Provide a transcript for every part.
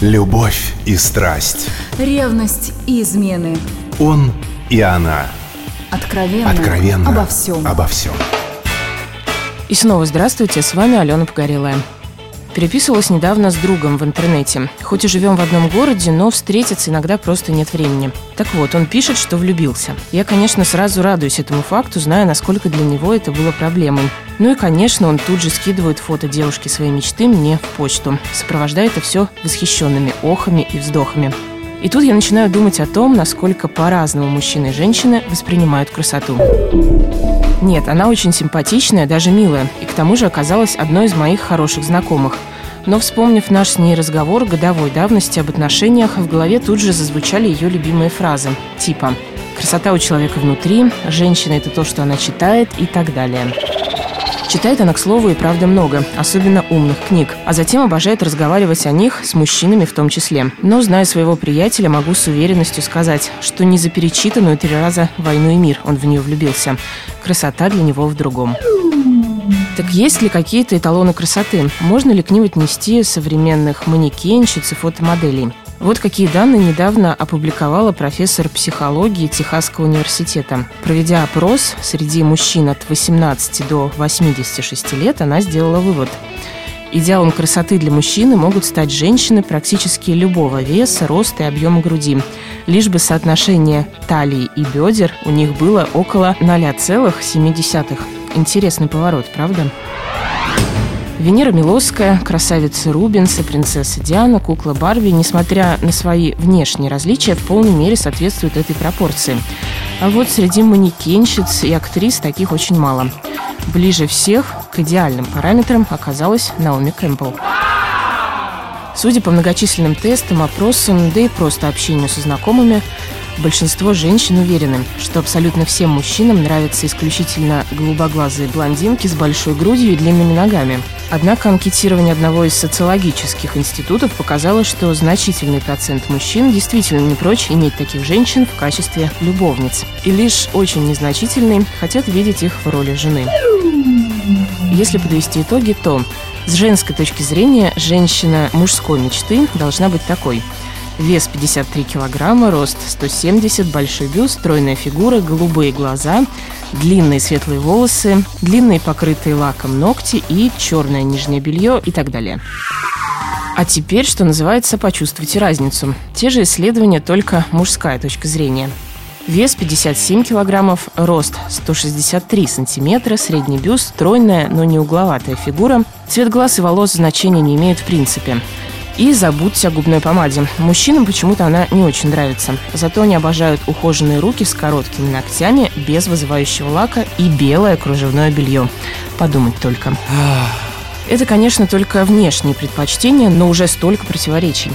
Любовь и страсть. Ревность и измены. Он и она. Откровенно. Откровенно. Обо всем. Обо всем. И снова здравствуйте, с вами Алена Погорелая. Переписывалась недавно с другом в интернете. Хоть и живем в одном городе, но встретиться иногда просто нет времени. Так вот, он пишет, что влюбился. Я, конечно, сразу радуюсь этому факту, зная, насколько для него это было проблемой. Ну и, конечно, он тут же скидывает фото девушки своей мечты мне в почту, сопровождая это все восхищенными охами и вздохами. И тут я начинаю думать о том, насколько по-разному мужчины и женщины воспринимают красоту. Нет, она очень симпатичная, даже милая, и к тому же оказалась одной из моих хороших знакомых. Но вспомнив наш с ней разговор годовой давности об отношениях, в голове тут же зазвучали ее любимые фразы, типа «красота у человека внутри», «женщина – это то, что она читает» и так далее. Читает она, к слову, и правда много, особенно умных книг, а затем обожает разговаривать о них с мужчинами в том числе. Но, зная своего приятеля, могу с уверенностью сказать, что не за перечитанную три раза «Войну и мир» он в нее влюбился. Красота для него в другом. Так есть ли какие-то эталоны красоты? Можно ли к ним отнести современных манекенщиц и фотомоделей? Вот какие данные недавно опубликовала профессор психологии Техасского университета. Проведя опрос среди мужчин от 18 до 86 лет, она сделала вывод. Идеалом красоты для мужчины могут стать женщины практически любого веса, роста и объема груди. Лишь бы соотношение талии и бедер у них было около 0,7. Интересный поворот, правда? Венера Милосская, красавица Рубинса, принцесса Диана, кукла Барби, несмотря на свои внешние различия, в полной мере соответствуют этой пропорции. А вот среди манекенщиц и актрис таких очень мало. Ближе всех к идеальным параметрам оказалась Наоми Кэмпбелл. Судя по многочисленным тестам, опросам, да и просто общению со знакомыми, Большинство женщин уверены, что абсолютно всем мужчинам нравятся исключительно голубоглазые блондинки с большой грудью и длинными ногами. Однако анкетирование одного из социологических институтов показало, что значительный процент мужчин действительно не прочь иметь таких женщин в качестве любовниц. И лишь очень незначительные хотят видеть их в роли жены. Если подвести итоги, то с женской точки зрения женщина мужской мечты должна быть такой – Вес 53 килограмма, рост 170, большой бюст, стройная фигура, голубые глаза, длинные светлые волосы, длинные покрытые лаком ногти и черное нижнее белье и так далее. А теперь, что называется, почувствуйте разницу. Те же исследования, только мужская точка зрения. Вес 57 килограммов, рост 163 сантиметра, средний бюст, стройная, но не угловатая фигура. Цвет глаз и волос значения не имеют в принципе. И забудьте о губной помаде. Мужчинам почему-то она не очень нравится. Зато они обожают ухоженные руки с короткими ногтями, без вызывающего лака и белое кружевное белье. Подумать только. Это, конечно, только внешние предпочтения, но уже столько противоречий.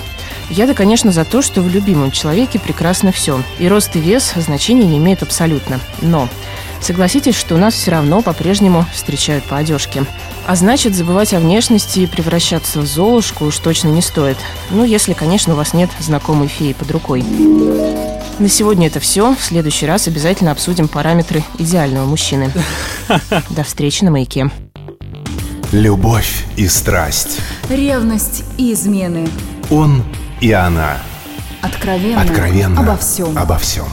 Я-то, конечно, за то, что в любимом человеке прекрасно все. И рост и вес значения не имеют абсолютно. Но согласитесь, что у нас все равно по-прежнему встречают по одежке. А значит, забывать о внешности и превращаться в золушку уж точно не стоит. Ну, если, конечно, у вас нет знакомой феи под рукой. На сегодня это все. В следующий раз обязательно обсудим параметры идеального мужчины. До встречи на маяке. Любовь и страсть. Ревность и измены. Он и она. Откровенно. Откровенно. Обо всем. Обо всем.